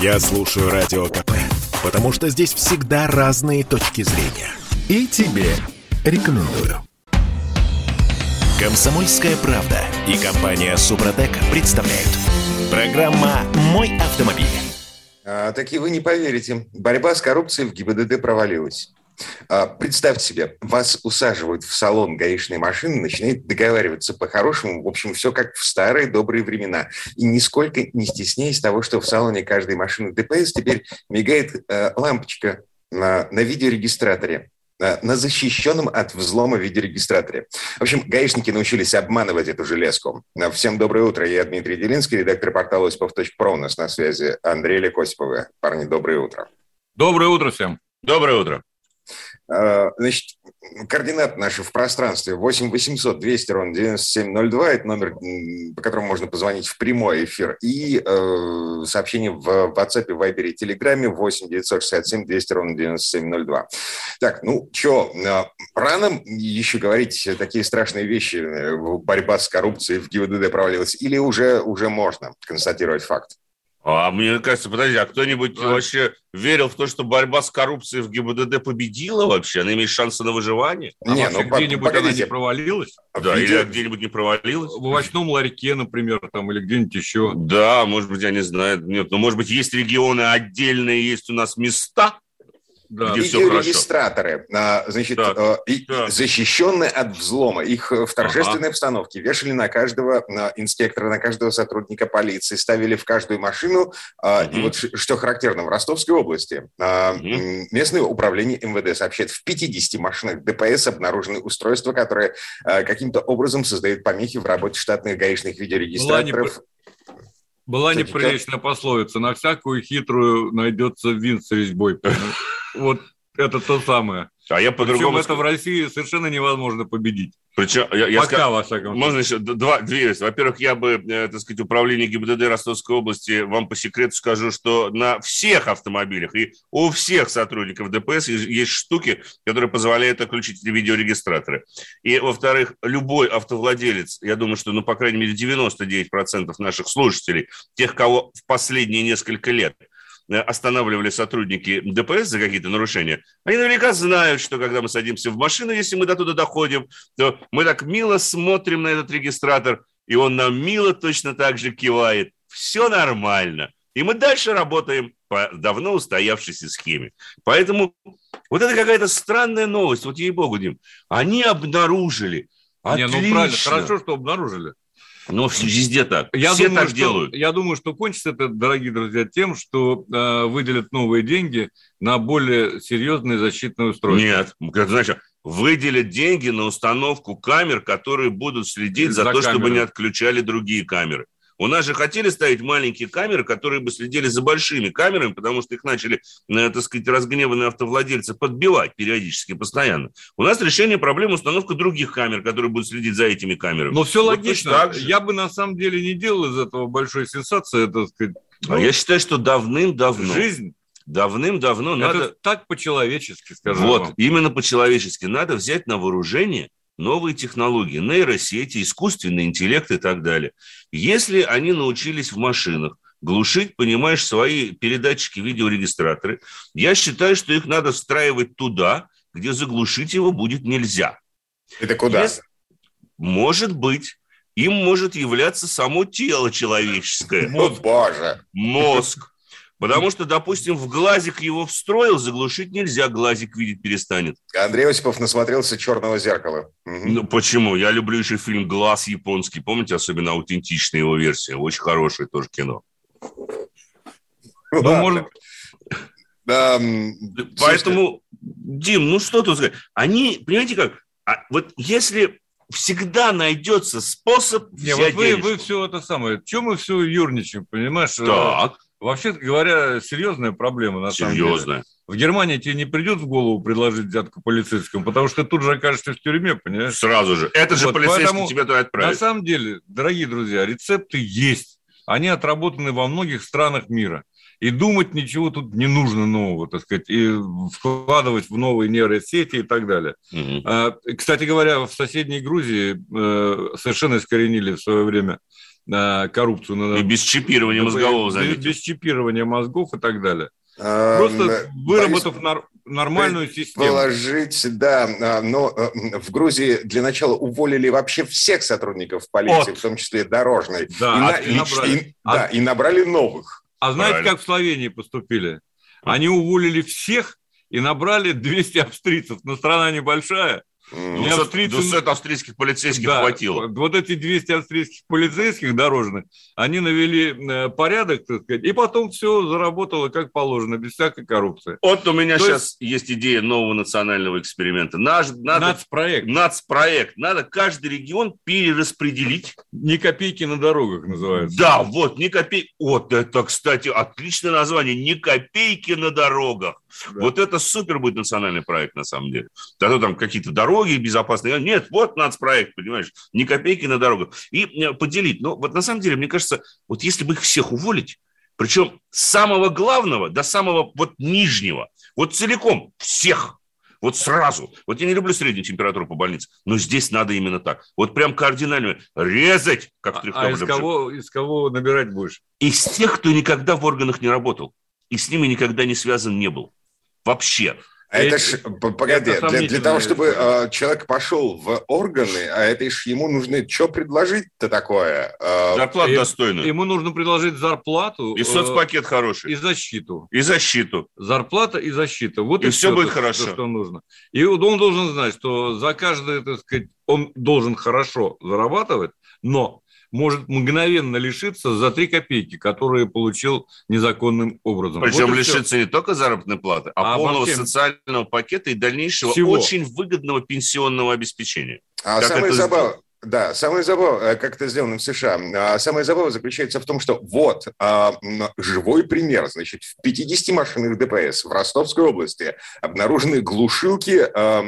Я слушаю Радио КП, потому что здесь всегда разные точки зрения. И тебе рекомендую. Комсомольская правда и компания Супротек представляют. Программа «Мой автомобиль». А, таки вы не поверите, борьба с коррупцией в ГИБДД провалилась. А, представьте себе, вас усаживают в салон гаишной машины, начинают договариваться по-хорошему. В общем, все как в старые добрые времена. И нисколько не стесняясь того, что в салоне каждой машины ДПС теперь мигает э, лампочка на, на видеорегистраторе на защищенном от взлома видеорегистраторе. В общем, гаишники научились обманывать эту железку. Всем доброе утро. Я Дмитрий Делинский, редактор портала осипов.про. У нас на связи Андрей Лекосиповы. Парни, доброе утро. Доброе утро всем. Доброе утро. А, значит, координаты наши в пространстве 8 800 200 ровно 9702. Это номер, по которому можно позвонить в прямой эфир. И э, сообщение в WhatsApp, Viber и Telegram 8 967 200 ровно 9702. Так, ну что, э, рано еще говорить такие страшные вещи. Э, борьба с коррупцией в ГИБДД провалилась. Или уже, уже можно констатировать факт? А мне кажется, подожди, а кто-нибудь а? вообще верил в то, что борьба с коррупцией в ГИБДД победила вообще? Она имеет шансы на выживание? А не, ну, где-нибудь она не провалилась? Да, или где-нибудь не провалилась? В овощном ларьке, например, там, или где-нибудь еще. Да, может быть, я не знаю. Нет, но, может быть, есть регионы отдельные, есть у нас места, да. где все регистраторы, значит, так, э, так. защищенные от взлома. Их в торжественной ага. обстановке вешали на каждого инспектора, на каждого сотрудника полиции, ставили в каждую машину. Угу. И вот что характерно, в Ростовской области угу. местное управление МВД сообщает, в 50 машинах ДПС обнаружены устройства, которые каким-то образом создают помехи в работе штатных гаишных видеорегистраторов. Была неприличная пословица. На всякую хитрую найдется винт с резьбой. Вот это то самое. А я по-другому... Причем это в России совершенно невозможно победить. Причем, я, я Пока, скажу, во всяком случае. Можно еще два, две вещи. Во-первых, я бы, э, так сказать, управление ГИБДД Ростовской области вам по секрету скажу, что на всех автомобилях и у всех сотрудников ДПС есть штуки, которые позволяют отключить эти видеорегистраторы. И, во-вторых, любой автовладелец, я думаю, что, ну, по крайней мере, 99% наших слушателей, тех, кого в последние несколько лет – останавливали сотрудники ДПС за какие-то нарушения, они наверняка знают, что когда мы садимся в машину, если мы до туда доходим, то мы так мило смотрим на этот регистратор, и он нам мило точно так же кивает. Все нормально. И мы дальше работаем по давно устоявшейся схеме. Поэтому вот это какая-то странная новость. Вот ей-богу, Дим. Они обнаружили. Отлично. Не, ну правильно, хорошо, что обнаружили. Но везде так. Я Все думаю, так что, делают. Я думаю, что кончится это, дорогие друзья, тем, что э, выделят новые деньги на более серьезные защитные устройства. Нет, как знаешь, выделят деньги на установку камер, которые будут следить за, за то, камеры. чтобы не отключали другие камеры. У нас же хотели ставить маленькие камеры, которые бы следили за большими камерами, потому что их начали, э, так сказать, разгневанные автовладельцы подбивать периодически, постоянно. У нас решение проблемы установка других камер, которые будут следить за этими камерами. Но все вот логично. Я бы на самом деле не делал из этого большой сенсации, так сказать. Ну, а я считаю, что давным-давно. Жизнь Давным-давно надо... так по-человечески, скажем Вот, вам. именно по-человечески. Надо взять на вооружение новые технологии, нейросети, искусственный интеллект и так далее. Если они научились в машинах глушить, понимаешь, свои передатчики, видеорегистраторы, я считаю, что их надо встраивать туда, где заглушить его будет нельзя. Это куда? Если... Может быть. Им может являться само тело человеческое. О, Боже! Мозг. Потому что, допустим, в глазик его встроил, заглушить нельзя, глазик видеть перестанет. Андрей Осипов насмотрелся «Черного зеркала». Угу. Ну, почему? Я люблю еще фильм «Глаз» японский. Помните, особенно аутентичная его версия? Очень хорошее тоже кино. Ну, может... Да, Поэтому, Дим, ну что тут сказать? Они, понимаете как, а вот если всегда найдется способ Не, вот вы, вы все это самое, чем мы все юрничаем, понимаешь? Так. Вообще говоря, серьезная проблема на самом деле. Серьезная. В Германии тебе не придет в голову предложить взятку полицейскому, потому что ты тут же окажешься в тюрьме, понимаешь? Сразу же. Это же вот, полицейский тебя туда отправит. На самом деле, дорогие друзья, рецепты есть. Они отработаны во многих странах мира. И думать ничего тут не нужно нового, так сказать, и вкладывать в новые нейросети и так далее. Угу. Кстати говоря, в соседней Грузии э, совершенно искоренили в свое время э, коррупцию. И без чипирования мозгового, заметьте. Без чипирования мозгов и так далее. Просто выработав нормальную систему. Положить, да. А, но э, в Грузии для начала уволили вообще всех сотрудников полиции, вот. в том числе дорожной. Да, и, а, и, набрали. И, а, да, и набрали новых. А знаете, Правильно. как в Словении поступили? Они уволили всех и набрали 200 австрийцев. Но страна небольшая. 200, австрийцы... 200 австрийских полицейских да, хватило. Вот эти 200 австрийских полицейских дорожных, они навели э, порядок, так сказать, и потом все заработало как положено, без всякой коррупции. Вот у меня То сейчас есть... есть идея нового национального эксперимента. Наш, надо, нацпроект. Нацпроект. Надо каждый регион перераспределить. Ни копейки на дорогах называется. Да, вот, ни копейки. Вот это, кстати, отличное название. Ни копейки на дорогах. Да. Вот это супер будет национальный проект, на самом деле. Тогда там какие-то дороги безопасные. Нет, вот нацпроект, понимаешь, ни копейки на дорогу. И э, поделить. Но вот на самом деле, мне кажется, вот если бы их всех уволить, причем с самого главного до самого вот нижнего, вот целиком всех, вот сразу. Вот я не люблю среднюю температуру по больнице, но здесь надо именно так. Вот прям кардинально резать, как трехтопный. А из кого, из кого набирать будешь? Из тех, кто никогда в органах не работал и с ними никогда не связан не был. Вообще. А это ж, погоди, это для, для того, чтобы э, человек пошел в органы, а это ж ему нужно что предложить-то такое? Э, Зарплату достойную. Ему нужно предложить зарплату. И соцпакет э, хороший. И защиту. И защиту. Зарплата и защита. Вот и, и все, все будет то, хорошо. что нужно. И он должен знать, что за каждое, так сказать, он должен хорошо зарабатывать, но может мгновенно лишиться за 3 копейки, которые получил незаконным образом. Причем вот лишиться все. не только заработной платы, а, а полного всем... социального пакета и дальнейшего Всего. очень выгодного пенсионного обеспечения. А самое забавное, да, самое забавное, как это сделано в США, а самое забавное заключается в том, что вот а, живой пример, значит, в 50 машинах ДПС в Ростовской области обнаружены глушилки а,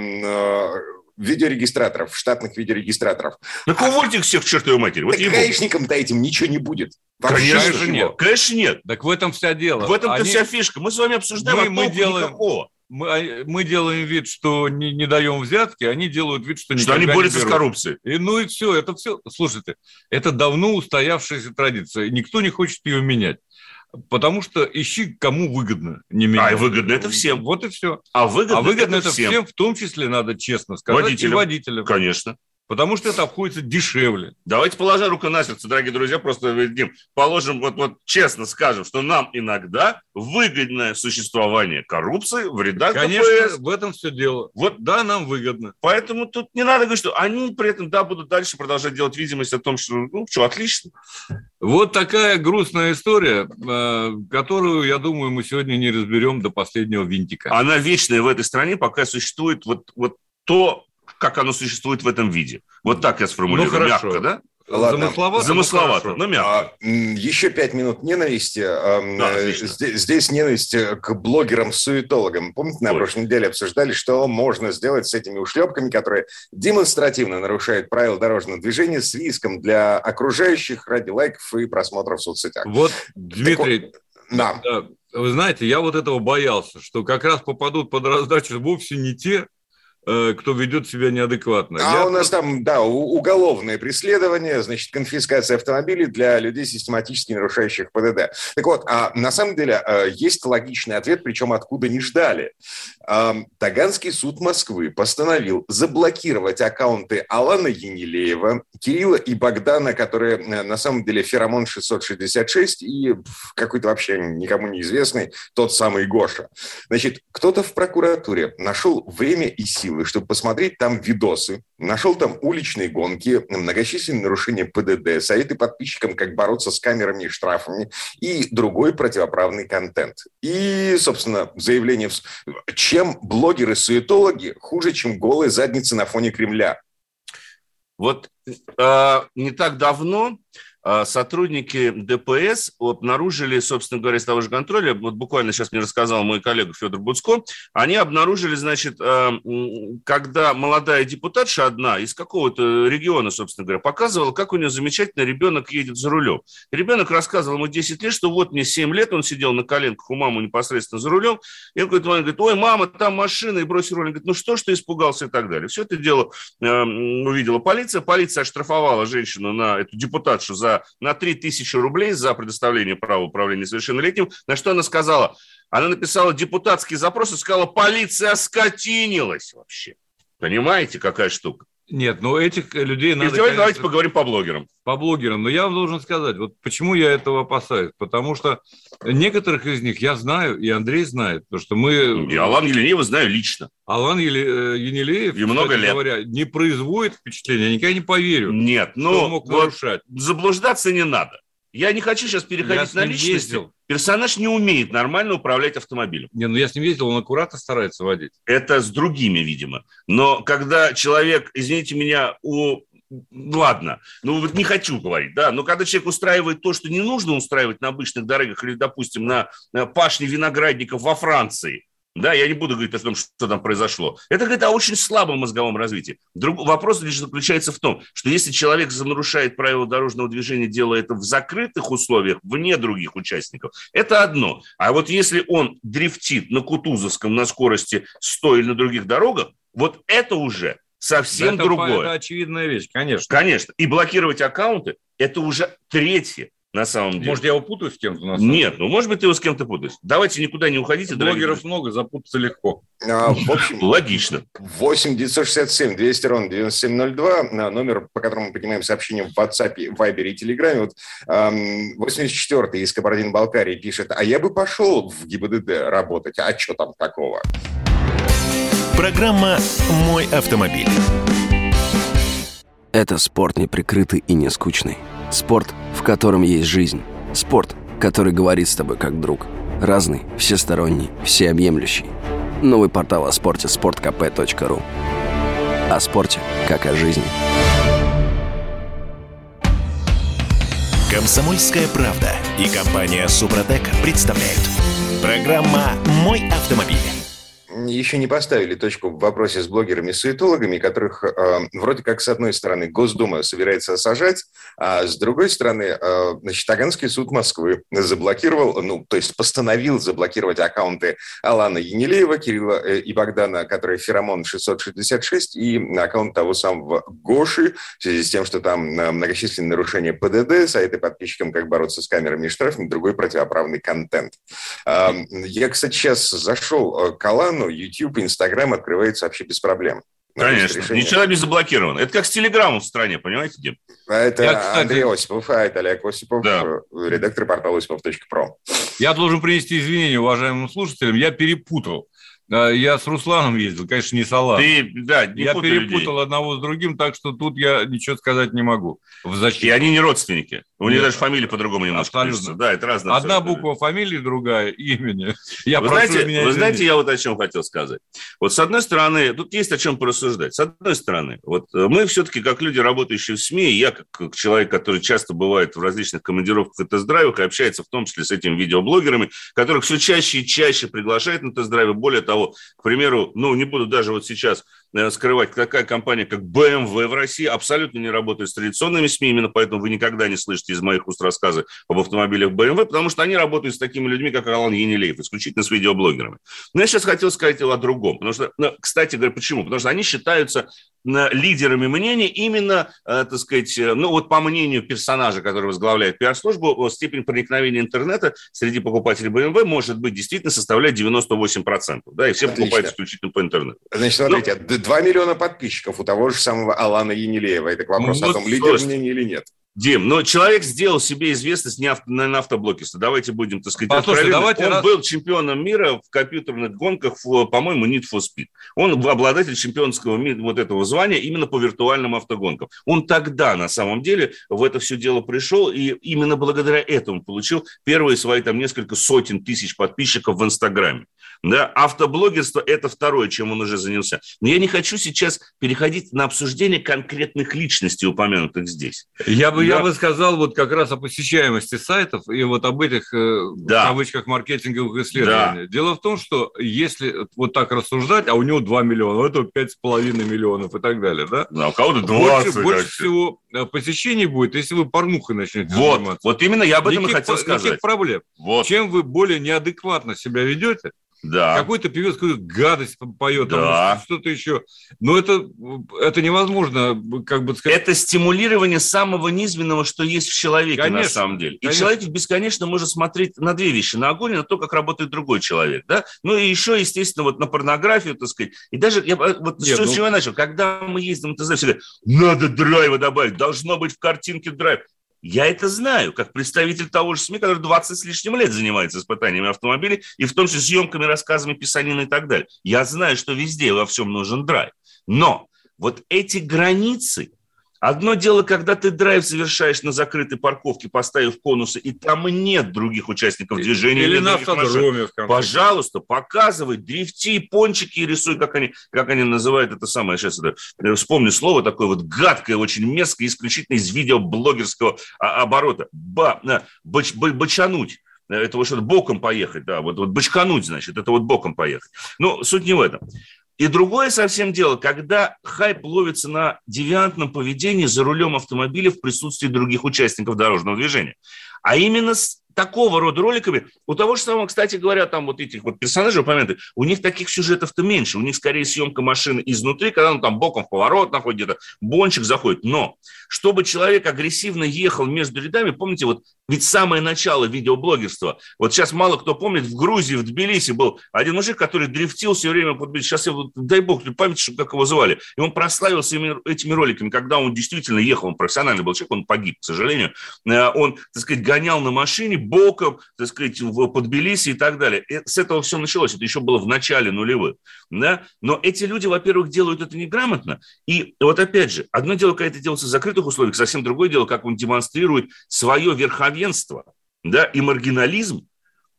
видеорегистраторов, штатных видеорегистраторов. Так увольте их всех к чертовой матери. Вот так гаишникам-то этим ничего не будет. Вообще Конечно ничего. нет. Конечно нет. Так в этом вся дело. В этом-то Они... вся фишка. Мы с вами обсуждаем, мы, а мы делаем... никакого. Мы, а, мы делаем вид, что не, не даем взятки, они делают вид, что Что они борются с коррупцией. И, ну и все, это все. Слушайте, это давно устоявшаяся традиция. Никто не хочет ее менять. Потому что ищи, кому выгодно. Не меня. А выгодно это всем. Вот и все. А выгодно, а выгодно это, это всем. всем, в том числе, надо честно сказать, водителям. и водителям. Конечно. Потому что это обходится дешевле. Давайте, положа руку на сердце, дорогие друзья, просто Дим, положим, вот, вот честно скажем, что нам иногда выгодное существование коррупции в рядах Конечно, ДПС. в этом все дело. Вот да, нам выгодно. Поэтому тут не надо говорить, что они при этом, да, будут дальше продолжать делать видимость о том, что, ну, что, отлично. Вот такая грустная история, э, которую, я думаю, мы сегодня не разберем до последнего винтика. Она вечная в этой стране, пока существует вот, вот то, как оно существует в этом виде. Вот так я сформулирую, ну, мягко, да? Ладно. Замысловато, Замысловато но, но мягко. А, еще пять минут ненависти. Да, здесь, здесь ненависть к блогерам-суетологам. Помните, на Ой. прошлой неделе обсуждали, что можно сделать с этими ушлепками, которые демонстративно нарушают правила дорожного движения с риском для окружающих ради лайков и просмотров в соцсетях. Вот, Дмитрий, так, да. вы знаете, я вот этого боялся, что как раз попадут под раздачу вовсе не те, Э, кто ведет себя неадекватно. А Я... у нас там, да, уголовное преследование, значит, конфискация автомобилей для людей, систематически нарушающих ПДД. Так вот, а на самом деле э, есть логичный ответ, причем откуда не ждали. Таганский суд Москвы постановил заблокировать аккаунты Алана Енилеева, Кирилла и Богдана, которые э, на самом деле Феромон 666 и какой-то вообще никому неизвестный тот самый Гоша. Значит, кто-то в прокуратуре нашел время и силы силы, чтобы посмотреть там видосы, нашел там уличные гонки, многочисленные нарушения ПДД, советы подписчикам, как бороться с камерами и штрафами и другой противоправный контент. И, собственно, заявление, чем блогеры-суетологи хуже, чем голые задницы на фоне Кремля. Вот э, не так давно сотрудники ДПС обнаружили, собственно говоря, с того же контроля, вот буквально сейчас мне рассказал мой коллега Федор Буцко, они обнаружили, значит, а, когда молодая депутатша одна из какого-то региона, собственно говоря, показывала, как у нее замечательно ребенок едет за рулем. Ребенок рассказывал ему 10 лет, что вот мне 7 лет, он сидел на коленках у мамы непосредственно за рулем, и он говорит, он говорит ой, мама, там машина, и бросил руль. Он говорит, ну что ж ты испугался и так далее. Все это дело э, увидела полиция, полиция оштрафовала женщину на эту депутатшу за за, на 3000 рублей за предоставление права управления совершеннолетним, на что она сказала, она написала депутатский запрос и сказала, полиция скотинилась вообще. Понимаете, какая штука? Нет, но этих людей надо... Давайте, давайте поговорим по блогерам. По блогерам. Но я вам должен сказать, вот почему я этого опасаюсь. Потому что некоторых из них я знаю, и Андрей знает, потому что мы... И Алан Еленеева знаю лично. Алан Еле... Э, Енилеев, и много лет. говоря, не производит впечатления, я никогда не поверю. Нет, ну, мог вот нарушать. заблуждаться не надо. Я не хочу сейчас переходить на личности. Ездил. Персонаж не умеет нормально управлять автомобилем. Не, ну я с ним ездил, он аккуратно старается водить. Это с другими, видимо. Но когда человек, извините меня, у ладно, ну вот не хочу говорить, да, но когда человек устраивает то, что не нужно устраивать на обычных дорогах или, допустим, на, на пашне виноградников во Франции, да, я не буду говорить о том, что там произошло. Это говорит о очень слабом мозговом развитии. Друг, вопрос лишь заключается в том, что если человек нарушает правила дорожного движения, делая это в закрытых условиях, вне других участников, это одно. А вот если он дрифтит на Кутузовском на скорости 100 или на других дорогах, вот это уже совсем это, другое. Это очевидная вещь, конечно. Конечно. И блокировать аккаунты – это уже третье на самом деле. Может, я его путаю с кем-то? Нет, ну, может быть, ты его с кем-то путаешь. Давайте никуда не уходите. Блогеров дорогие. много, запутаться легко. А, в общем, логично. 8 967 200 ровно 9702, номер, по которому мы поднимаем сообщения в WhatsApp, Viber и Telegram. Вот, 84-й из Кабардино-Балкарии пишет, а я бы пошел в ГИБДД работать, а что там такого? Программа «Мой автомобиль». Это спорт неприкрытый и не скучный. Спорт, в котором есть жизнь. Спорт, который говорит с тобой как друг. Разный, всесторонний, всеобъемлющий. Новый портал о спорте – sportkp.ru О спорте, как о жизни. Комсомольская правда и компания «Супротек» представляют. Программа «Мой автомобиль» еще не поставили точку в вопросе с блогерами-суетологами, которых э, вроде как, с одной стороны, Госдума собирается сажать, а с другой стороны, э, значит, Таганский суд Москвы заблокировал, ну, то есть постановил заблокировать аккаунты Алана Енилеева, Кирилла э, и Богдана, которые Феромон 666, и аккаунт того самого Гоши, в связи с тем, что там э, многочисленные нарушения ПДД, сайты подписчикам «Как бороться с камерами и штрафами», другой противоправный контент. Э, я, кстати, сейчас зашел э, к Алану, YouTube, Instagram открывается вообще без проблем. Конечно, ничего не заблокировано. Это как с Телеграмом в стране, понимаете, Дим? А это Я, кстати... Андрей Осипов, а это Олег Осипов, да. редактор портала осипов.про. Я должен принести извинения уважаемым слушателям. Я перепутал я с Русланом ездил, конечно, не с Аланом. Ты, да, не Я перепутал людей. одного с другим, так что тут я ничего сказать не могу. В. И они не родственники. У них даже фамилия по-другому немножко Абсолютно. Пишется. Да, это разное. Одна буква фамилии, другая имени. Я вы знаете, меня вы знаете, я вот о чем хотел сказать. Вот с одной стороны, тут есть о чем порассуждать. С одной стороны, вот э, мы все-таки, как люди, работающие в СМИ, я как человек, который часто бывает в различных командировках и тест-драйвах и общается в том числе с этими видеоблогерами, которых все чаще и чаще приглашают на тест-драйвы. Более того, к примеру, ну, не буду даже вот сейчас скрывать, такая компания, как BMW в России, абсолютно не работает с традиционными СМИ, именно поэтому вы никогда не слышите из моих уст рассказы об автомобилях BMW, потому что они работают с такими людьми, как Алан Енилеев, исключительно с видеоблогерами. Но я сейчас хотел сказать о другом, потому что, ну, кстати говоря, почему? Потому что они считаются лидерами мнений именно, э, так сказать, э, ну вот по мнению персонажа, который возглавляет пиар-службу, степень проникновения интернета среди покупателей BMW может быть действительно составлять 98%, да, и все Отлично. покупают исключительно по интернету. Значит, смотрите, Но... 2 миллиона подписчиков у того же самого Алана Енилеева. Это к вопросу ну, о том, лидер мнения или нет. Дим, но человек сделал себе известность не авто, на автоблокисте. Давайте будем, так сказать, Послушай, давайте Он раз... был чемпионом мира в компьютерных гонках, по-моему, Need for Speed. Он обладатель чемпионского вот этого звания именно по виртуальным автогонкам. Он тогда, на самом деле, в это все дело пришел, и именно благодаря этому получил первые свои там несколько сотен тысяч подписчиков в Инстаграме. Да, автоблогерство – это второе, чем он уже занялся. Но я не хочу сейчас переходить на обсуждение конкретных личностей, упомянутых здесь. Я бы, я, я бы сказал вот как раз о посещаемости сайтов и вот об этих, э, да. в кавычках, маркетинговых исследованиях. Да. Дело в том, что если вот так рассуждать, а у него 2 миллиона, у этого 5,5 миллионов и так далее, да? Да, у кого-то 20. Больше, больше всего э, посещений будет, если вы порнухой начнете вот, заниматься. Вот именно я об этом никаких, и хотел сказать. Никаких проблем. Вот. Чем вы более неадекватно себя ведете, да. какой-то певец какую-то гадость поет, да. что-то еще. Но это, это невозможно, как бы сказать. Это стимулирование самого низменного, что есть в человеке конечно, на самом деле. И конечно. человек бесконечно может смотреть на две вещи, на огонь и на то, как работает другой человек. Да? Ну и еще, естественно, вот на порнографию, так сказать. И даже, я, вот Нет, что, ну... с чего я начал, когда мы ездим, ты знаешь, всегда, надо драйва добавить, должно быть в картинке драйв. Я это знаю, как представитель того же СМИ, который 20 с лишним лет занимается испытаниями автомобилей, и в том числе съемками, рассказами, писаниной и так далее. Я знаю, что везде во всем нужен драйв. Но вот эти границы – Одно дело, когда ты драйв совершаешь на закрытой парковке, поставив конусы, и там нет других участников движения. Или, на автодроме. Пожалуйста, показывай, дрифти, пончики рисуй, как они, как они называют это самое. Сейчас это, вспомню слово такое вот гадкое, очень мерзкое, исключительно из видеоблогерского а, оборота. Ба, бач, бачануть это вот что-то боком поехать, да, вот, вот бочкануть, значит, это вот боком поехать. Но суть не в этом. И другое совсем дело, когда хайп ловится на девиантном поведении за рулем автомобиля в присутствии других участников дорожного движения. А именно с такого рода роликами, у того же самого, кстати говоря, там вот этих вот персонажей упомянутых, у них таких сюжетов-то меньше, у них скорее съемка машины изнутри, когда он там боком в поворот находит, где-то бончик заходит. Но чтобы человек агрессивно ехал между рядами, помните, вот ведь самое начало видеоблогерства, вот сейчас мало кто помнит, в Грузии, в Тбилиси был один мужик, который дрифтил все время, сейчас я, дай бог, память, как его звали, и он прославился этими роликами, когда он действительно ехал, он профессиональный был человек, он погиб, к сожалению, э, он, так сказать, гонял на машине боком, так сказать, в Подбелисе и так далее. И с этого все началось, это еще было в начале нулевых, да, но эти люди, во-первых, делают это неграмотно, и вот опять же, одно дело, когда это делается в закрытых условиях, совсем другое дело, как он демонстрирует свое верховенство, да, и маргинализм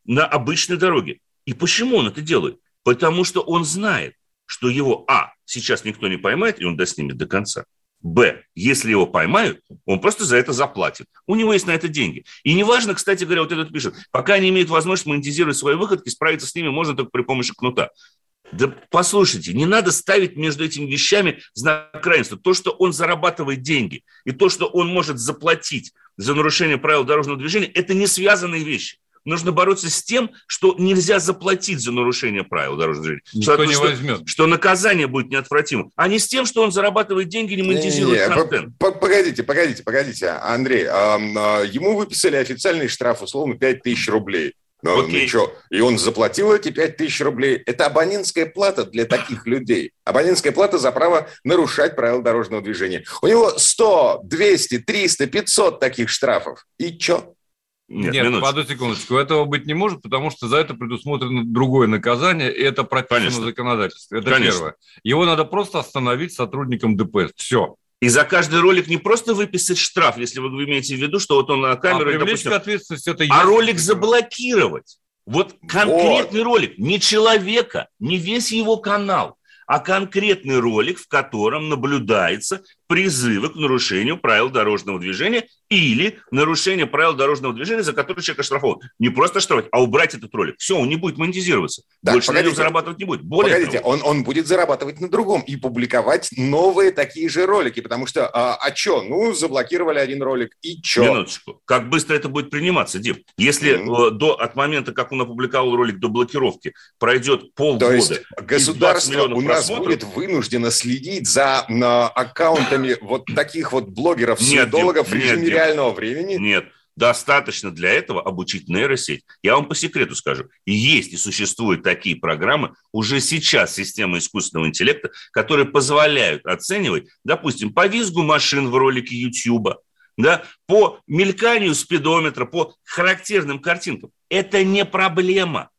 на обычной дороге. И почему он это делает? Потому что он знает, что его, а, сейчас никто не поймает, и он доснимет до конца. Б, если его поймают, он просто за это заплатит. У него есть на это деньги. И неважно, кстати говоря, вот этот пишет, пока они имеют возможность монетизировать свои выходки, справиться с ними можно только при помощи кнута. Да послушайте, не надо ставить между этими вещами знак равенства. То, что он зарабатывает деньги, и то, что он может заплатить за нарушение правил дорожного движения, это не связанные вещи нужно бороться с тем, что нельзя заплатить за нарушение правил дорожного движения. Никто что, не что, возьмет. Что наказание будет неотвратимым, а не с тем, что он зарабатывает деньги, не монетизирует не, не, контент. Погодите, погодите, погодите, Андрей. А, ему выписали официальный штраф, условно, 5 тысяч рублей. Ну, ну что, и он заплатил эти 5 тысяч рублей. Это абонентская плата для таких людей. Абонентская плата за право нарушать правила дорожного движения. У него 100, 200, 300, 500 таких штрафов. И что? Нет, Нет одну секундочку. Этого быть не может, потому что за это предусмотрено другое наказание, и это прописано в законодательстве. Это Конечно. первое. Его надо просто остановить сотрудником ДПС. Все. И за каждый ролик не просто выписать штраф, если вы имеете в виду, что вот он на камеру... А допустим, ответственность это А ролик заблокировать. Вот конкретный вот. ролик, не человека, не весь его канал, а конкретный ролик, в котором наблюдается призывы к нарушению правил дорожного движения или нарушение правил дорожного движения, за которое человек оштрафован. Не просто штрафовать, а убрать этот ролик. Все, он не будет монетизироваться. Да, Больше погодите, на нем зарабатывать не будет. Более погодите, того, он, он будет зарабатывать на другом и публиковать новые такие же ролики, потому что, а, а что, ну, заблокировали один ролик, и что? Минуточку. Как быстро это будет приниматься, Дим? Если mm-hmm. до, от момента, как он опубликовал ролик до блокировки, пройдет полгода... То есть государство у нас будет вынуждено следить за на, аккаунтами руками вот таких вот блогеров, съедологов в режиме нет, реального времени? Нет, достаточно для этого обучить нейросеть. Я вам по секрету скажу, есть и существуют такие программы уже сейчас системы искусственного интеллекта, которые позволяют оценивать, допустим, по визгу машин в ролике YouTube, да, по мельканию спидометра, по характерным картинкам. Это не проблема.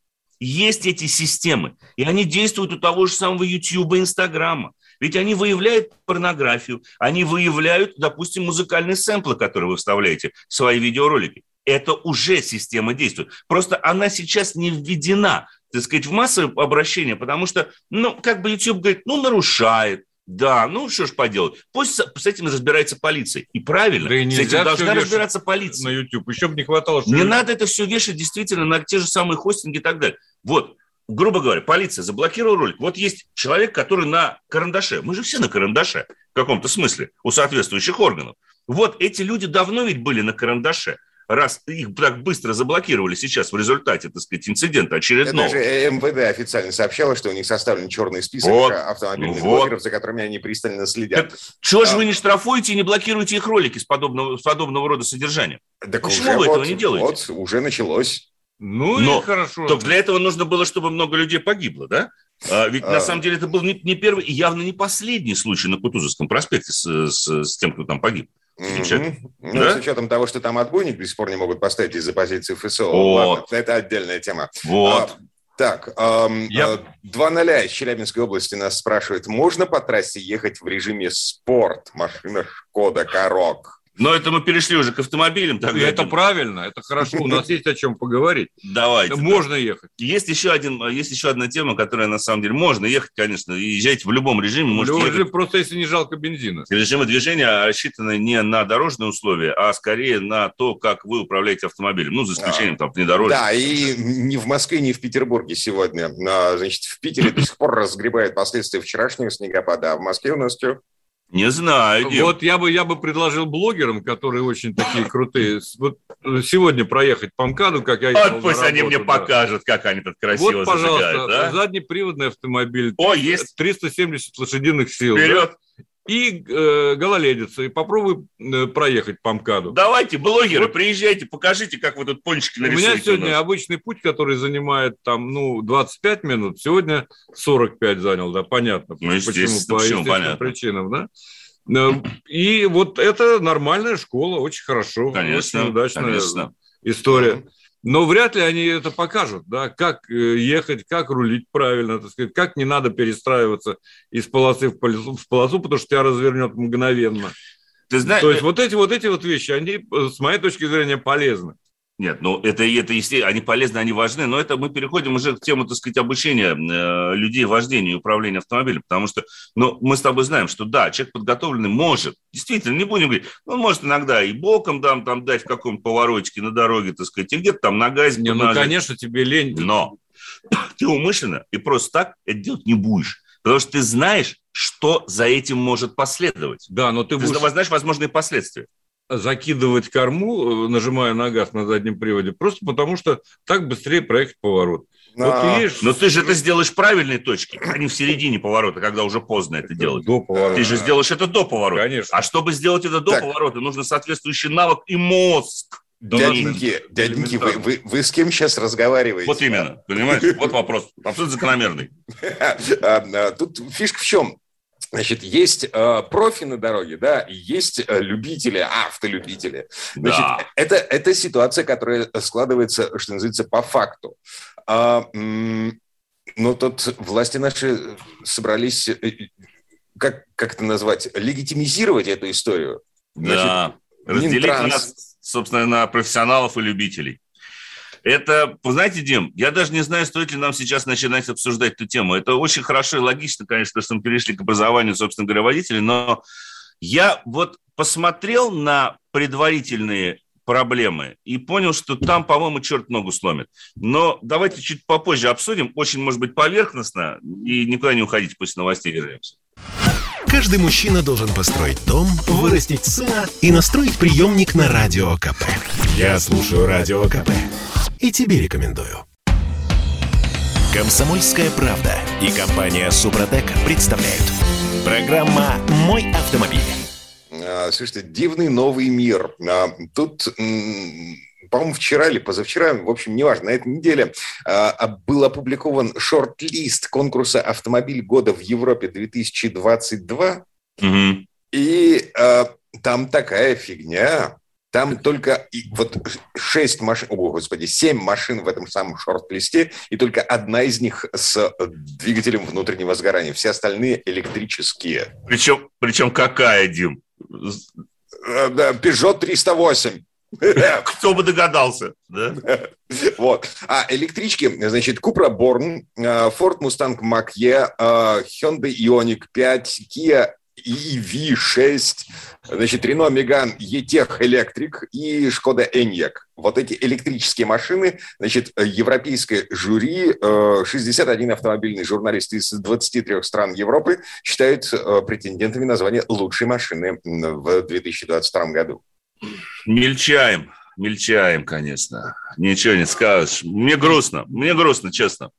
Есть эти системы, и они действуют у того же самого YouTube и Инстаграма. Ведь они выявляют порнографию, они выявляют, допустим, музыкальные сэмплы, которые вы вставляете в свои видеоролики. Это уже система действует. Просто она сейчас не введена, так сказать, в массовое обращение, потому что, ну, как бы YouTube говорит, ну, нарушает, да, ну что ж поделать. Пусть с этим разбирается полиция. И правильно, да и с этим должна разбираться полиция. На YouTube. Еще бы не хватало. Что не надо это все вешать действительно на те же самые хостинги и так далее. Вот грубо говоря, полиция заблокировала ролик. Вот есть человек, который на карандаше. Мы же все на карандаше в каком-то смысле у соответствующих органов. Вот эти люди давно ведь были на карандаше. раз их так быстро заблокировали сейчас в результате, так сказать, инцидента очередного. Это даже МВД официально сообщало, что у них составлен черный список вот, автомобильных вот. блогеров, за которыми они пристально следят. Так, чего а... же вы не штрафуете и не блокируете их ролики с подобного, с подобного рода содержанием? Так Почему вы вот, этого не делаете? Вот, уже началось. Ну Но, и хорошо. Только для этого нужно было, чтобы много людей погибло, да? А, ведь а... на самом деле это был не, не первый и явно не последний случай на Кутузовском проспекте с, с, с тем, кто там погиб. Mm-hmm. Ну, да? с учетом того, что там отбойник до сих пор не могут поставить из-за позиции ФСО. Вот. Ладно, это отдельная тема. Вот. А, так, эм, Я... два ноля из Челябинской области нас спрашивают, можно по трассе ехать в режиме спорт? Машина Шкода Корок. Но это мы перешли уже к автомобилям. Так это правильно, это хорошо. У нас есть о чем поговорить. Давайте. Можно ехать. Есть еще, один, есть еще одна тема, которая на самом деле можно ехать, конечно. Езжайте в любом режиме. В любом режиме, просто если не жалко бензина. Режимы движения рассчитаны не на дорожные условия, а скорее на то, как вы управляете автомобилем. Ну, за исключением а, там внедорожья. Да, и ни в Москве, ни в Петербурге сегодня. А, значит, в Питере до сих пор разгребают последствия вчерашнего снегопада. А в Москве у нас что? Не знаю. Дим. Вот я бы, я бы предложил блогерам, которые очень такие крутые, вот сегодня проехать по МКАДу, как я Вот пусть работу, они мне да. покажут, как они тут красиво Вот, пожалуйста, да? заднеприводный автомобиль. О, есть. 370 лошадиных сил. Вперед. Да? И э, гололедица, и попробуй э, проехать по МКАДу. Давайте, блогеры, вот. приезжайте, покажите, как вы тут пончики нарисуете. У меня сегодня у обычный путь, который занимает там, ну, 25 минут, сегодня 45 занял, да, понятно. Ну, почему, по почему, понятно. причинам, да. Э, и вот это нормальная школа, очень хорошо, конечно, очень удачная конечно. история. Но вряд ли они это покажут, да, как э, ехать, как рулить правильно, так сказать, как не надо перестраиваться из полосы в полосу, в полосу потому что тебя развернет мгновенно. Ты знаешь, То есть э, вот эти вот эти вот вещи, они, с моей точки зрения, полезны. Нет, ну это, это естественно, они полезны, они важны, но это мы переходим уже к тему, так сказать, обучения э, людей вождению и управлению автомобилем, потому что, ну, мы с тобой знаем, что да, человек подготовленный может, действительно, не будем говорить, он может иногда и боком там, там дать в каком-то поворотике на дороге, так сказать, и где-то там на газе. Не, ну, конечно, тебе лень. Но ты умышленно и просто так это делать не будешь, потому что ты знаешь, что за этим может последовать. Да, но ты, ты будешь... знаешь возможные последствия закидывать корму, э, нажимая на газ на заднем приводе, просто потому что так быстрее проехать поворот. Но, вот видишь, но ты же это сделаешь в правильной точке, а не в середине поворота, когда уже поздно это, это делать. До поворота. Ты же сделаешь это до поворота. Конечно. А чтобы сделать это до так. поворота, нужно соответствующий навык и мозг. Дяденьки, дяденьки, вы, вы, вы с кем сейчас разговариваете? Вот именно, понимаешь? Вот вопрос, абсолютно закономерный. А, а, тут фишка в чем? Значит, есть э, профи на дороге, да, и есть э, любители, автолюбители. Значит, да. это, это ситуация, которая складывается, что называется, по факту. А, но тут власти наши собрались, э, как, как это назвать, легитимизировать эту историю. Значит, да, разделить Минтранс... нас, собственно, на профессионалов и любителей. Это, знаете, Дим, я даже не знаю, стоит ли нам сейчас начинать обсуждать эту тему. Это очень хорошо и логично, конечно, что мы перешли к образованию, собственно говоря, водителей, но я вот посмотрел на предварительные проблемы и понял, что там, по-моему, черт ногу сломит. Но давайте чуть попозже обсудим, очень, может быть, поверхностно, и никуда не уходите, после новостей вернемся. Каждый мужчина должен построить дом, вырастить сына и настроить приемник на Радио КП. Я слушаю Радио КП и тебе рекомендую. Комсомольская правда и компания Супротек представляют. Программа «Мой автомобиль». А, слушайте, дивный новый мир. А, тут по-моему, вчера или позавчера, в общем, неважно, на этой неделе а, был опубликован шорт-лист конкурса «Автомобиль года в Европе 2022». Угу. И там такая фигня. Там только вот шесть машин, о господи, семь машин в этом самом шорт-листе, и только одна из них с двигателем внутреннего сгорания. Все остальные электрические. Причем, причем какая, Дим? Э, Peugeot 308. Кто бы догадался, да? Вот. А электрички, значит, Born, э, Ford Mustang Mach-E, э, Hyundai Ioniq 5, Kia EV6, значит, Renault Megane E-Tech Electric и Skoda Enyaq. Вот эти электрические машины, значит, европейское жюри, 61 э, автомобильный журналист из 23 стран Европы считают э, претендентами на звание лучшей машины в 2022 году. Мельчаем. мельчаем, конечно. Ничего не скажешь. Мне грустно, мне грустно, честно.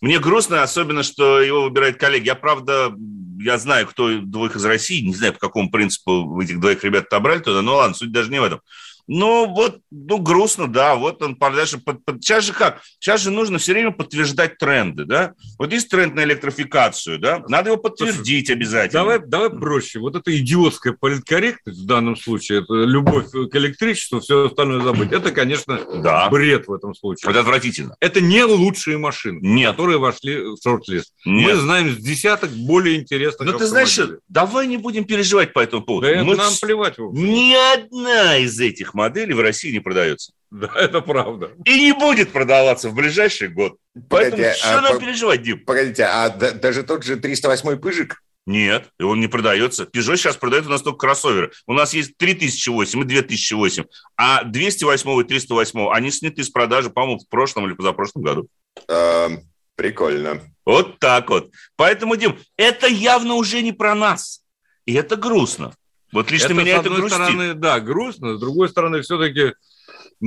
Мне грустно, особенно, что его выбирают коллеги. Я, правда, я знаю, кто двоих из России, не знаю, по какому принципу этих двоих ребят отобрали туда, но ладно, суть даже не в этом. Ну, вот, ну, грустно, да, вот он, дальше, под, под, сейчас же как? Сейчас же нужно все время подтверждать тренды, да? Вот есть тренд на электрификацию, да? Надо его подтвердить обязательно. Давай, давай проще. Вот это идиотская политкорректность в данном случае, это любовь к электричеству, все остальное забыть. Это, конечно, да. бред в этом случае. Это отвратительно. Это не лучшие машины, Нет. которые вошли в шорт-лист. Мы знаем с десяток более интересных Ну, ты знаешь, давай не будем переживать по этому поводу. Да Мы... нам плевать. Ни одна из этих моделей в России не продается. Да, это правда. И не будет продаваться в ближайший год. Поэтому Погодите, что а, нам по... переживать, Дим? Погодите, а даже тот же 308 пыжик? Нет, и он не продается. Peugeot сейчас продает у нас только кроссоверы. У нас есть 3008 и 2008, а 208 и 308, они сняты с продажи, по-моему, в прошлом или позапрошлом году. А, прикольно. Вот так вот. Поэтому, Дим, это явно уже не про нас. И это грустно. Вот лично это, меня с одной это грустит. стороны, да, грустно, с другой стороны, все-таки,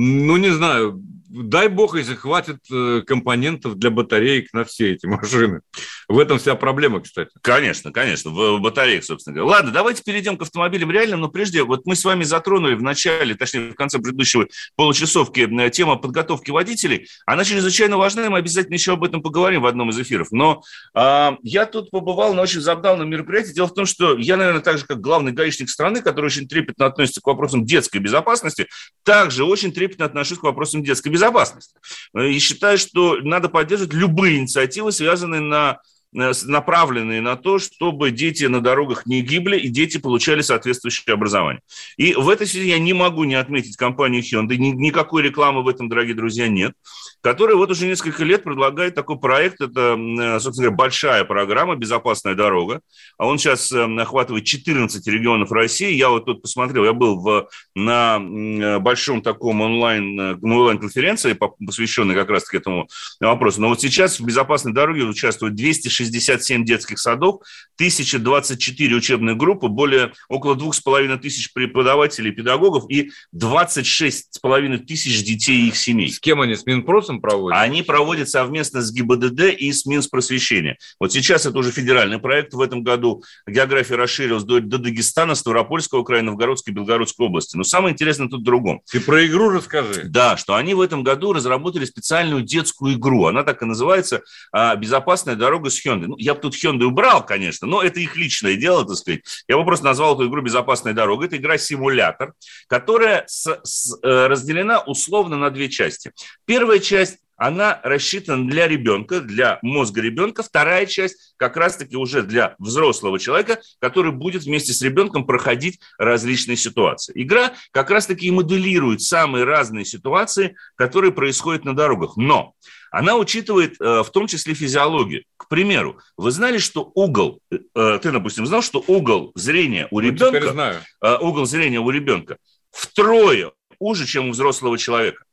ну, не знаю, дай бог, если хватит э, компонентов для батареек на все эти машины. В этом вся проблема, кстати. Конечно, конечно, в батареях, собственно говоря. Ладно, давайте перейдем к автомобилям реальным, но прежде, вот мы с вами затронули в начале, точнее, в конце предыдущего получасовки э, тему подготовки водителей. Она чрезвычайно важна, мы обязательно еще об этом поговорим в одном из эфиров. Но а, я тут побывал на очень забавном мероприятии. Дело в том, что я, наверное, так же, как главный гаишник страны, который очень трепетно относится к вопросам детской безопасности, также очень трепетно отношусь к вопросам детской безопасности. Э, и считаю, что надо поддерживать любые инициативы, связанные на направленные на то, чтобы дети на дорогах не гибли и дети получали соответствующее образование. И в этой связи я не могу не отметить компанию Hyundai. Никакой рекламы в этом, дорогие друзья, нет. Которая вот уже несколько лет предлагает такой проект. Это, э, собственно говоря, большая программа «Безопасная дорога». А он сейчас э, охватывает 14 регионов России. Я вот тут посмотрел, я был в, на большом таком онлайн, онлайн-конференции, посвященной как раз-таки этому вопросу. Но вот сейчас в «Безопасной дороге» участвует 260 67 детских садов, 1024 учебные группы, более около 2,5 тысяч преподавателей, педагогов и 26,5 тысяч детей и их семей. С кем они, с Минпросом проводят? Они проводят совместно с ГИБДД и с Минспросвещения. Вот сейчас это уже федеральный проект. В этом году география расширилась до, до Дагестана, Ставропольского края, Новгородской и Белгородской области. Но самое интересное тут в другом. Ты про игру расскажи. Да, что они в этом году разработали специальную детскую игру. Она так и называется а, «Безопасная дорога с Hyundai. Ну, я бы тут Hyundai убрал, конечно, но это их личное дело, так сказать. Я бы просто назвал эту игру «Безопасная дорога». Это игра-симулятор, которая с, с, э, разделена условно на две части. Первая часть она рассчитана для ребенка, для мозга ребенка. Вторая часть как раз-таки уже для взрослого человека, который будет вместе с ребенком проходить различные ситуации. Игра как раз-таки и моделирует самые разные ситуации, которые происходят на дорогах. Но она учитывает э, в том числе физиологию. К примеру, вы знали, что угол, э, ты, допустим, знал, что угол зрения у ребенка, э, угол зрения у ребенка втрое уже, чем у взрослого человека.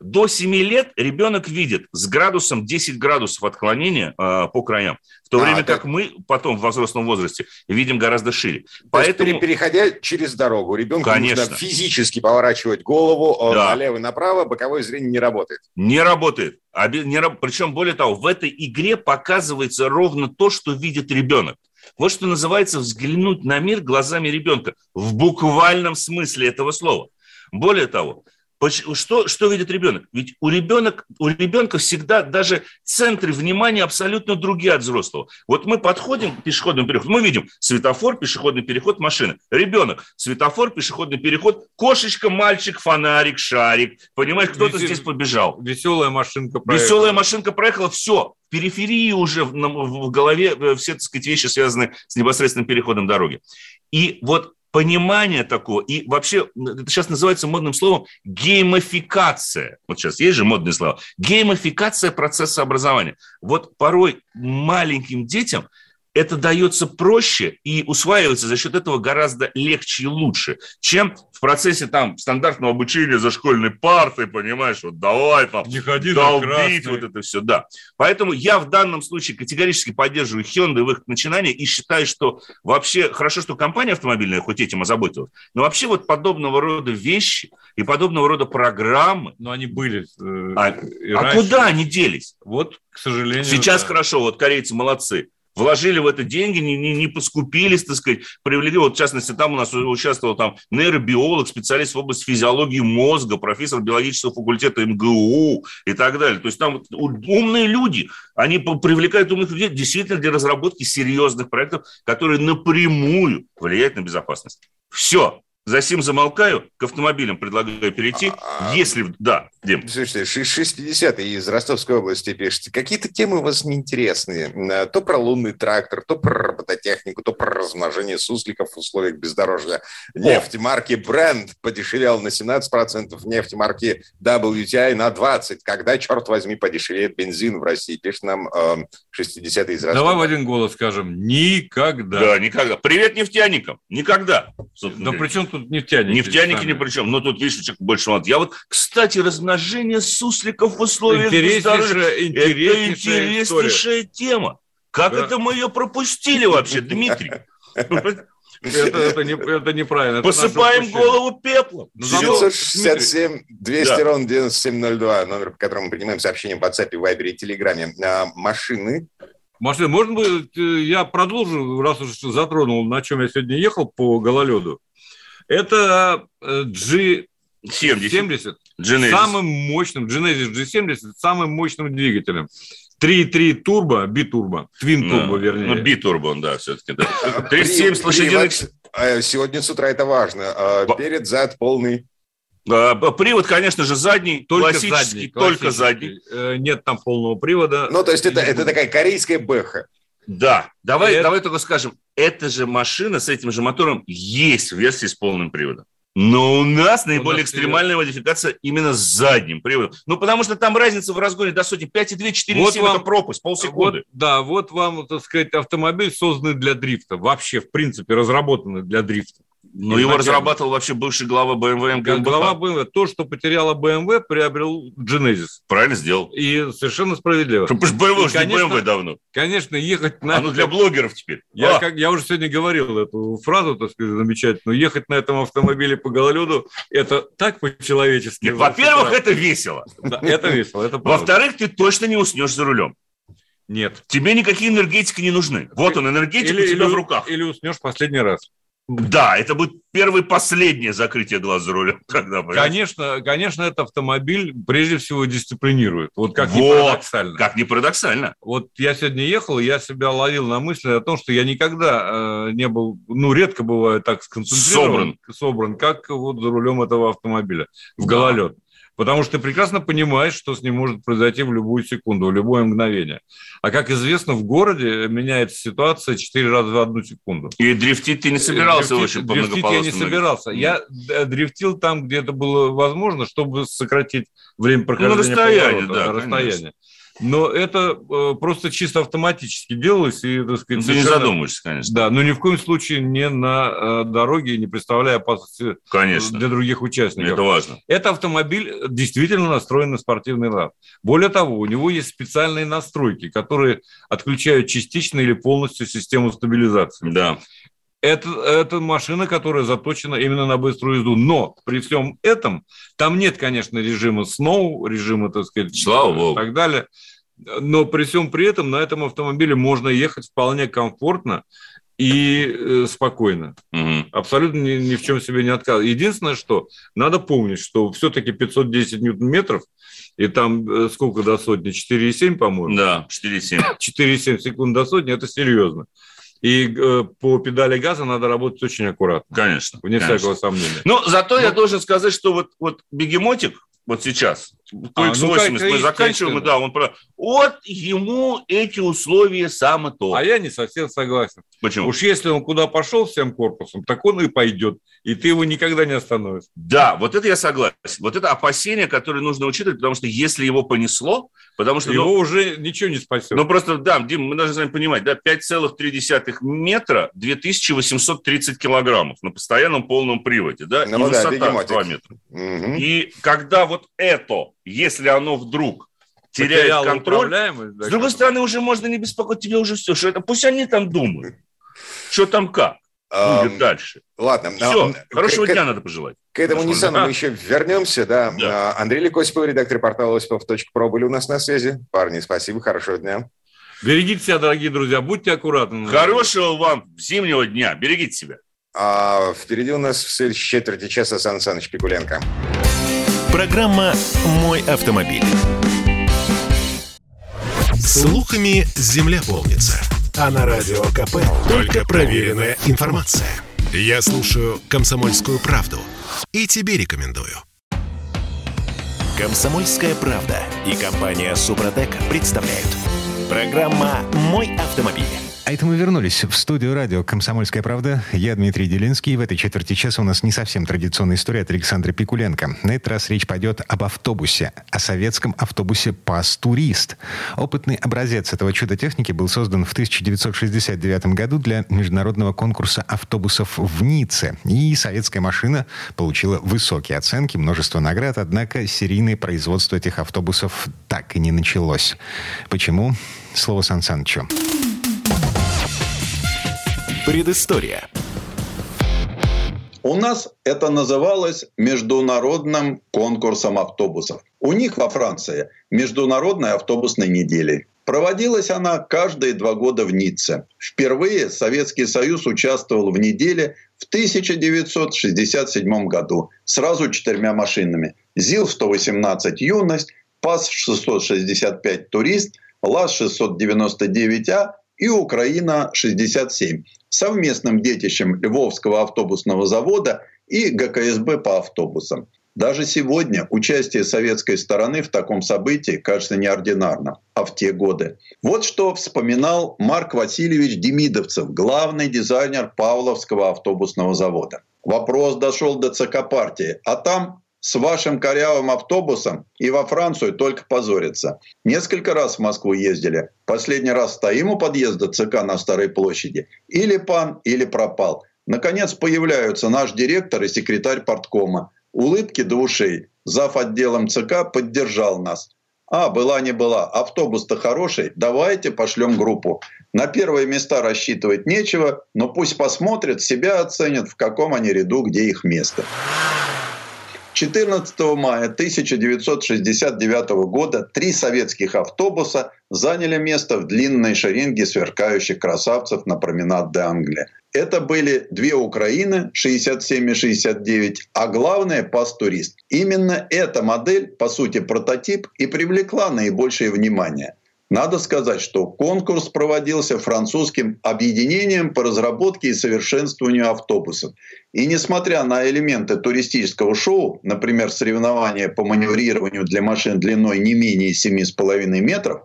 До 7 лет ребенок видит с градусом 10 градусов отклонения э, по краям, в то а, время так... как мы потом в взрослом возрасте видим гораздо шире. То Поэтому... есть, переходя через дорогу, ребенку Конечно. нужно физически поворачивать голову да. налево и направо, боковое зрение не работает. Не работает. Причем, более того, в этой игре показывается ровно то, что видит ребенок. Вот что называется взглянуть на мир глазами ребенка в буквальном смысле этого слова. Более того, что, что видит ребенок? Ведь у, ребенок, у ребенка всегда даже центры внимания абсолютно другие от взрослого. Вот мы подходим к пешеходному переходу, мы видим светофор, пешеходный переход, машина. Ребенок, светофор, пешеходный переход, кошечка, мальчик, фонарик, шарик. Понимаешь, кто-то здесь побежал. Веселая машинка проехала. Веселая машинка проехала, все. В периферии уже в, в голове э, все, так сказать, вещи связаны с непосредственным переходом дороги. И вот понимание такого, и вообще, это сейчас называется модным словом геймификация. Вот сейчас есть же модные слова. Геймификация процесса образования. Вот порой маленьким детям это дается проще и усваивается за счет этого гораздо легче и лучше, чем в процессе там стандартного обучения за школьной партой, понимаешь, вот давай там Не ходи долбить, вот это все, да. Поэтому я в данном случае категорически поддерживаю Hyundai в их начинании и считаю, что вообще хорошо, что компания автомобильная хоть этим озаботилась, но вообще вот подобного рода вещи и подобного рода программы... Но они были. Э, а, а куда они делись? Вот, к сожалению. Сейчас да. хорошо, вот корейцы молодцы вложили в это деньги, не, не, не поскупились, так сказать, привлекли, вот в частности, там у нас участвовал там нейробиолог, специалист в области физиологии мозга, профессор биологического факультета МГУ и так далее. То есть там умные люди, они привлекают умных людей действительно для разработки серьезных проектов, которые напрямую влияют на безопасность. Все, за сим замолкаю, к автомобилям предлагаю перейти. А, а Если... Да, Дим. Слушайте, 60-е из Ростовской области пишете. Какие-то темы у вас неинтересные. Э, то про лунный трактор, то про робототехнику, то про размножение сусликов в условиях бездорожья. Нефть марки Brent подешевел на 17%, нефть марки WTI на 20%. Когда, черт возьми, подешевеет бензин в России? Пишет нам э, 60-е из Ростова. Давай в один голос скажем. Никогда. Да, никогда. Привет нефтяникам. Никогда. Да при чем тут нефтяники? Нефтяники ни при чем. Но тут, видишь, человек больше мат. Я вот, кстати, размножение сусликов в условиях интереснейшая, интереснейшая, это интереснейшая тема. Как да. это мы ее пропустили вообще, Дмитрий? Это, это, не, это неправильно. Посыпаем голову пеплом. 967 200 да. ровно 9702, номер, по которому мы принимаем сообщения в WhatsApp, Viber и Телеграме. А, машины Машина, можно бы я продолжу, раз уж затронул, на чем я сегодня ехал по гололеду. Это G70. 70. Genesis. Самым мощным, Genesis G70, самым мощным двигателем. 3.3 турбо, битурбо, твин турбо, ну, вернее. Ну, битурбо, да, все-таки, да. 37 лошадиных... А, сегодня с утра это важно. А, перед, зад, полный. Привод, конечно же, задний, только классический, задний, только задний. Э, нет там полного привода. Ну, то есть это, это такая корейская бэха. Да, давай, это... давай только скажем, эта же машина с этим же мотором есть в версии с полным приводом. Но у нас наиболее у нас экстремальная привод. модификация именно с задним приводом. Ну, потому что там разница в разгоне до сотни 5,2, 4,7 вот вам, это пропасть, полсекунды. Вот, да, вот вам, так сказать, автомобиль созданный для дрифта. Вообще, в принципе, разработанный для дрифта. Но его разрабатывал вообще бывший глава BMW МГМБХ. Глава BMW. То, что потеряла BMW, приобрел Genesis. Правильно сделал. И совершенно справедливо. Потому что BMW уже не BMW давно. Конечно, ехать на... А ну для блогеров теперь. Я, а. как, я уже сегодня говорил эту фразу, так сказать, замечательную. Ехать на этом автомобиле по гололеду, это так по-человечески. Во-первых, это весело. Да, это весело, это Во-вторых, ты точно не уснешь за рулем. Нет. Тебе никакие энергетики не нужны. Вот он, энергетик или, у тебя или, в руках. Или уснешь последний раз. Да, это будет первое и последнее закрытие глаз за рулем. Когда, конечно, конечно, этот автомобиль прежде всего дисциплинирует. Вот как вот, ни парадоксально. Как ни парадоксально. Вот я сегодня ехал, я себя ловил на мысли о том, что я никогда э, не был, ну, редко бываю так сконцентрирован, собран, собран как вот за рулем этого автомобиля в гололед. Потому что ты прекрасно понимаешь, что с ним может произойти в любую секунду, в любое мгновение. А как известно, в городе меняется ситуация четыре раза в одну секунду. И дрифтить ты не собирался дрифтить, очень по Дрифтить я не собирался. Я дрифтил там, где это было возможно, чтобы сократить время прохождения ну, расстояние, поворота, да, расстояние. Но это э, просто чисто автоматически делалось. И, так сказать, ну, Ты не задумываешься, конечно. Да, но ни в коем случае не на э, дороге, не представляя опасности конечно. для других участников. Это важно. Этот автомобиль действительно настроен на спортивный лад. Более того, у него есть специальные настройки, которые отключают частично или полностью систему стабилизации. Да это, это машина, которая заточена именно на быструю езду. Но при всем этом там нет, конечно, режима сноу, режима, так сказать, Слава Богу. и так далее. Но при всем при этом на этом автомобиле можно ехать вполне комфортно и э, спокойно. Угу. Абсолютно ни, ни в чем себе не отказывать. Единственное, что надо помнить, что все-таки 510 ньютон-метров, и там э, сколько до сотни? 4,7, по-моему? Да, 4,7. 4,7 секунд до сотни, это серьезно. И э, по педали газа надо работать очень аккуратно. Конечно. Вне конечно. всякого сомнения. Но зато Но... я должен сказать, что вот, вот бегемотик, вот сейчас, по X80 а, ну, мы заканчиваем, да, он про... Вот ему эти условия самое то. А я не совсем согласен. Почему? Уж если он куда пошел всем корпусом, так он и пойдет. И ты его никогда не остановишь. Да, вот это я согласен. Вот это опасение, которое нужно учитывать, потому что если его понесло, Потому что... Его ну, уже ничего не спасет. Ну, просто, да, Дим, мы должны с вами понимать, да, 5,3 метра 2830 килограммов на постоянном полном приводе, да, ну, и да, высота 2 метра. Угу. И когда вот это, если оно вдруг теряет контроль, с другой стороны, уже можно не беспокоить тебе уже все, что это, пусть они там думают, что там как будет дальше. Ладно. Все, хорошего дня надо пожелать. К этому Ниссану мы еще вернемся, да. да. А, Андрей Лекосипов, редактор портала осипов.про, были у нас на связи. Парни, спасибо, хорошего дня. Берегите себя, дорогие друзья, будьте аккуратны. Хорошего вам зимнего дня, берегите себя. А впереди у нас в следующей четверти часа Сан Саныч Пикуленко. Программа «Мой автомобиль». Слухами земля полнится. А на радио КП только проверенная информация. Я слушаю «Комсомольскую правду» и тебе рекомендую. «Комсомольская правда» и компания «Супротек» представляют. Программа «Мой автомобиль». А это мы вернулись в студию радио «Комсомольская правда». Я Дмитрий Делинский. И в этой четверти часа у нас не совсем традиционная история от Александра Пикуленко. На этот раз речь пойдет об автобусе, о советском автобусе «Пас-турист». Опытный образец этого чуда техники был создан в 1969 году для международного конкурса автобусов в Ницце. И советская машина получила высокие оценки, множество наград, однако серийное производство этих автобусов так и не началось. Почему? Слово Сан Санычу. Предыстория. У нас это называлось международным конкурсом автобусов. У них во Франции международной автобусной недели. Проводилась она каждые два года в Ницце. Впервые Советский Союз участвовал в неделе в 1967 году сразу четырьмя машинами. ЗИЛ-118 «Юность», ПАС-665 «Турист», ЛАЗ-699А и Украина-67 совместным детищем Львовского автобусного завода и ГКСБ по автобусам. Даже сегодня участие советской стороны в таком событии кажется неординарным, а в те годы. Вот что вспоминал Марк Васильевич Демидовцев, главный дизайнер Павловского автобусного завода. Вопрос дошел до ЦК партии, а там с вашим корявым автобусом и во Францию только позориться. Несколько раз в Москву ездили. Последний раз стоим у подъезда ЦК на Старой площади. Или пан, или пропал. Наконец появляются наш директор и секретарь порткома. Улыбки до ушей. Зав. отделом ЦК поддержал нас. А, была не была. Автобус-то хороший. Давайте пошлем группу. На первые места рассчитывать нечего, но пусть посмотрят, себя оценят, в каком они ряду, где их место. 14 мая 1969 года три советских автобуса заняли место в длинной шеренге сверкающих красавцев на променад де Англия. Это были две Украины, 67 и 69, а главное – Пас-турист. Именно эта модель, по сути прототип, и привлекла наибольшее внимание – надо сказать, что конкурс проводился французским объединением по разработке и совершенствованию автобусов. И несмотря на элементы туристического шоу, например, соревнования по маневрированию для машин длиной не менее 7,5 метров,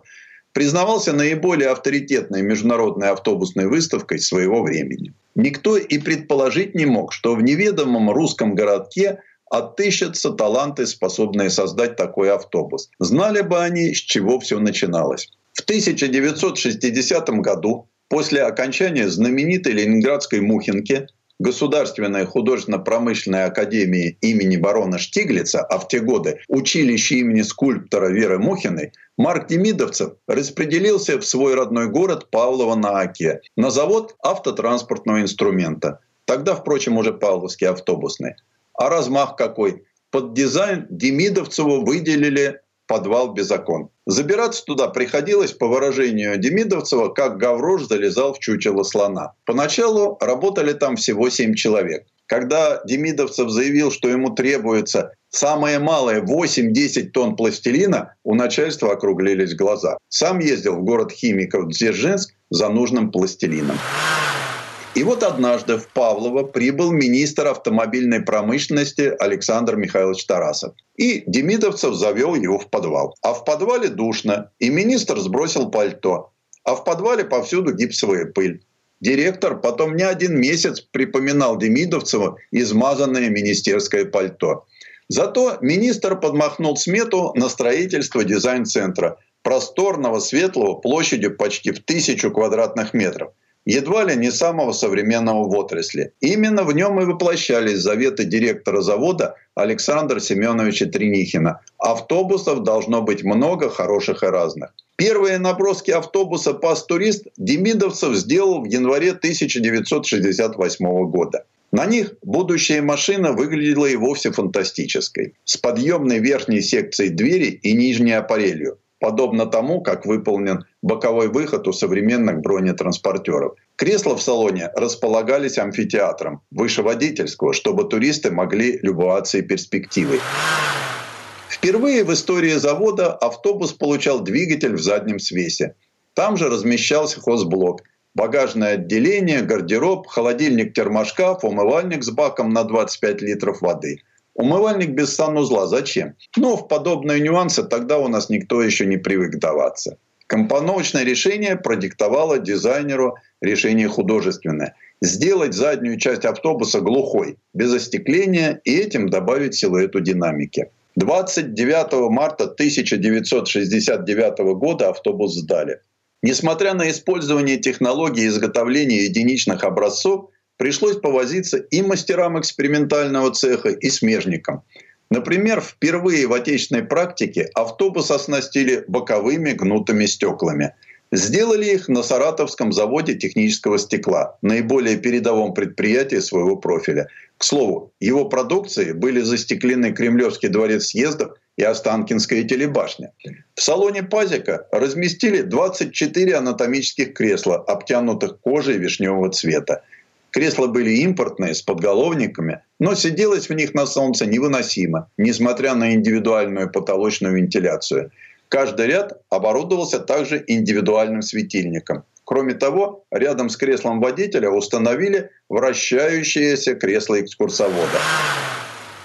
признавался наиболее авторитетной международной автобусной выставкой своего времени. Никто и предположить не мог, что в неведомом русском городке отыщутся таланты, способные создать такой автобус. Знали бы они, с чего все начиналось. В 1960 году, после окончания знаменитой ленинградской Мухинки, Государственной художественно-промышленной академии имени барона Штиглица, а в те годы училище имени скульптора Веры Мухиной, Марк Демидовцев распределился в свой родной город Павлово на Оке на завод автотранспортного инструмента. Тогда, впрочем, уже Павловский автобусный. А размах какой? Под дизайн Демидовцеву выделили подвал без окон. Забираться туда приходилось, по выражению Демидовцева, как гаврош залезал в чучело слона. Поначалу работали там всего 7 человек. Когда Демидовцев заявил, что ему требуется самое малое 8-10 тонн пластилина, у начальства округлились глаза. Сам ездил в город химиков Дзержинск за нужным пластилином. И вот однажды в Павлово прибыл министр автомобильной промышленности Александр Михайлович Тарасов. И Демидовцев завел его в подвал. А в подвале душно, и министр сбросил пальто. А в подвале повсюду гипсовая пыль. Директор потом не один месяц припоминал Демидовцеву измазанное министерское пальто. Зато министр подмахнул смету на строительство дизайн-центра. просторного, светлого, площадью почти в тысячу квадратных метров едва ли не самого современного в отрасли. Именно в нем и воплощались заветы директора завода Александра Семеновича Тринихина. Автобусов должно быть много, хороших и разных. Первые наброски автобуса «Пас-турист» Демидовцев сделал в январе 1968 года. На них будущая машина выглядела и вовсе фантастической. С подъемной верхней секцией двери и нижней аппарелью подобно тому, как выполнен боковой выход у современных бронетранспортеров. Кресла в салоне располагались амфитеатром, выше водительского, чтобы туристы могли любоваться и перспективой. Впервые в истории завода автобус получал двигатель в заднем свесе. Там же размещался хозблок, багажное отделение, гардероб, холодильник-термошкаф, умывальник с баком на 25 литров воды – Умывальник без санузла зачем? Ну, в подобные нюансы тогда у нас никто еще не привык даваться. Компоновочное решение продиктовало дизайнеру решение художественное. Сделать заднюю часть автобуса глухой, без остекления и этим добавить силуэту динамики. 29 марта 1969 года автобус сдали. Несмотря на использование технологии изготовления единичных образцов, пришлось повозиться и мастерам экспериментального цеха, и смежникам. Например, впервые в отечественной практике автобус оснастили боковыми гнутыми стеклами. Сделали их на Саратовском заводе технического стекла, наиболее передовом предприятии своего профиля. К слову, его продукции были застеклены Кремлевский дворец съездов и Останкинская телебашня. В салоне Пазика разместили 24 анатомических кресла, обтянутых кожей вишневого цвета. Кресла были импортные, с подголовниками, но сиделось в них на солнце невыносимо, несмотря на индивидуальную потолочную вентиляцию. Каждый ряд оборудовался также индивидуальным светильником. Кроме того, рядом с креслом водителя установили вращающееся кресло экскурсовода.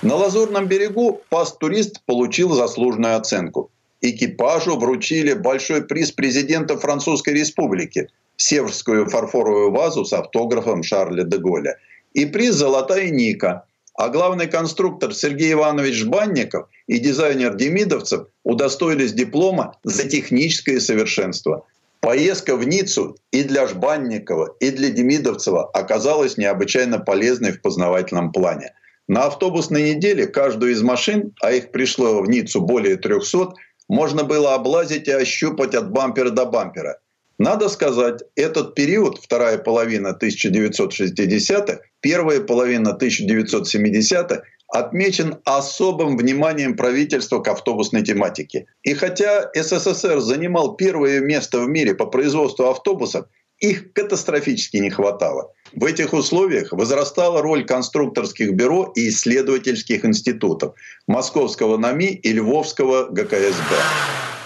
На Лазурном берегу пас-турист получил заслуженную оценку. Экипажу вручили большой приз президента Французской Республики северскую фарфоровую вазу с автографом Шарля де Голля и приз «Золотая Ника». А главный конструктор Сергей Иванович Жбанников и дизайнер Демидовцев удостоились диплома за техническое совершенство. Поездка в Ниццу и для Жбанникова, и для Демидовцева оказалась необычайно полезной в познавательном плане. На автобусной неделе каждую из машин, а их пришло в Ниццу более 300, можно было облазить и ощупать от бампера до бампера – надо сказать, этот период, вторая половина 1960-х, первая половина 1970-х, отмечен особым вниманием правительства к автобусной тематике. И хотя СССР занимал первое место в мире по производству автобусов, их катастрофически не хватало. В этих условиях возрастала роль конструкторских бюро и исследовательских институтов Московского НАМИ и Львовского ГКСБ.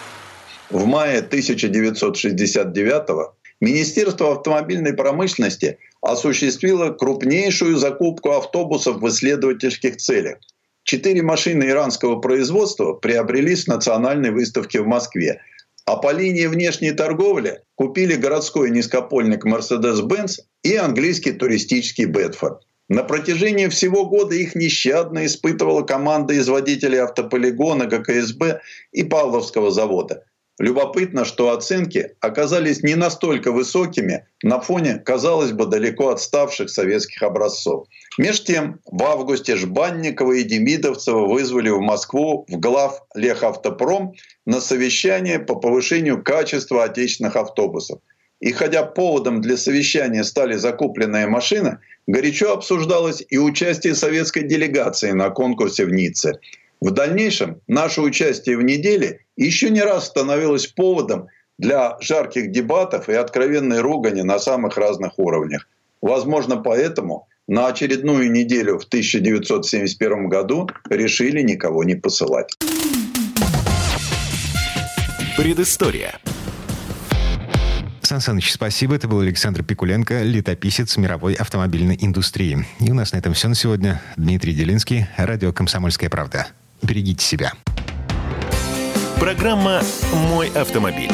В мае 1969 Министерство автомобильной промышленности осуществило крупнейшую закупку автобусов в исследовательских целях. Четыре машины иранского производства приобрели с национальной выставки в Москве, а по линии внешней торговли купили городской низкопольник Mercedes-Benz и английский туристический Бетфорд. На протяжении всего года их нещадно испытывала команда из водителей автополигона, ГКСБ и Павловского завода – Любопытно, что оценки оказались не настолько высокими на фоне, казалось бы, далеко отставших советских образцов. Меж тем, в августе Жбанникова и Демидовцева вызвали в Москву в глав Лехавтопром на совещание по повышению качества отечественных автобусов. И хотя поводом для совещания стали закупленные машины, горячо обсуждалось и участие советской делегации на конкурсе в Ницце – в дальнейшем наше участие в неделе еще не раз становилось поводом для жарких дебатов и откровенной ругани на самых разных уровнях. Возможно, поэтому на очередную неделю в 1971 году решили никого не посылать. Предыстория. Сан Саныч, спасибо. Это был Александр Пикуленко, летописец мировой автомобильной индустрии. И у нас на этом все на сегодня. Дмитрий Делинский, радио «Комсомольская правда». Берегите себя. Программа «Мой автомобиль».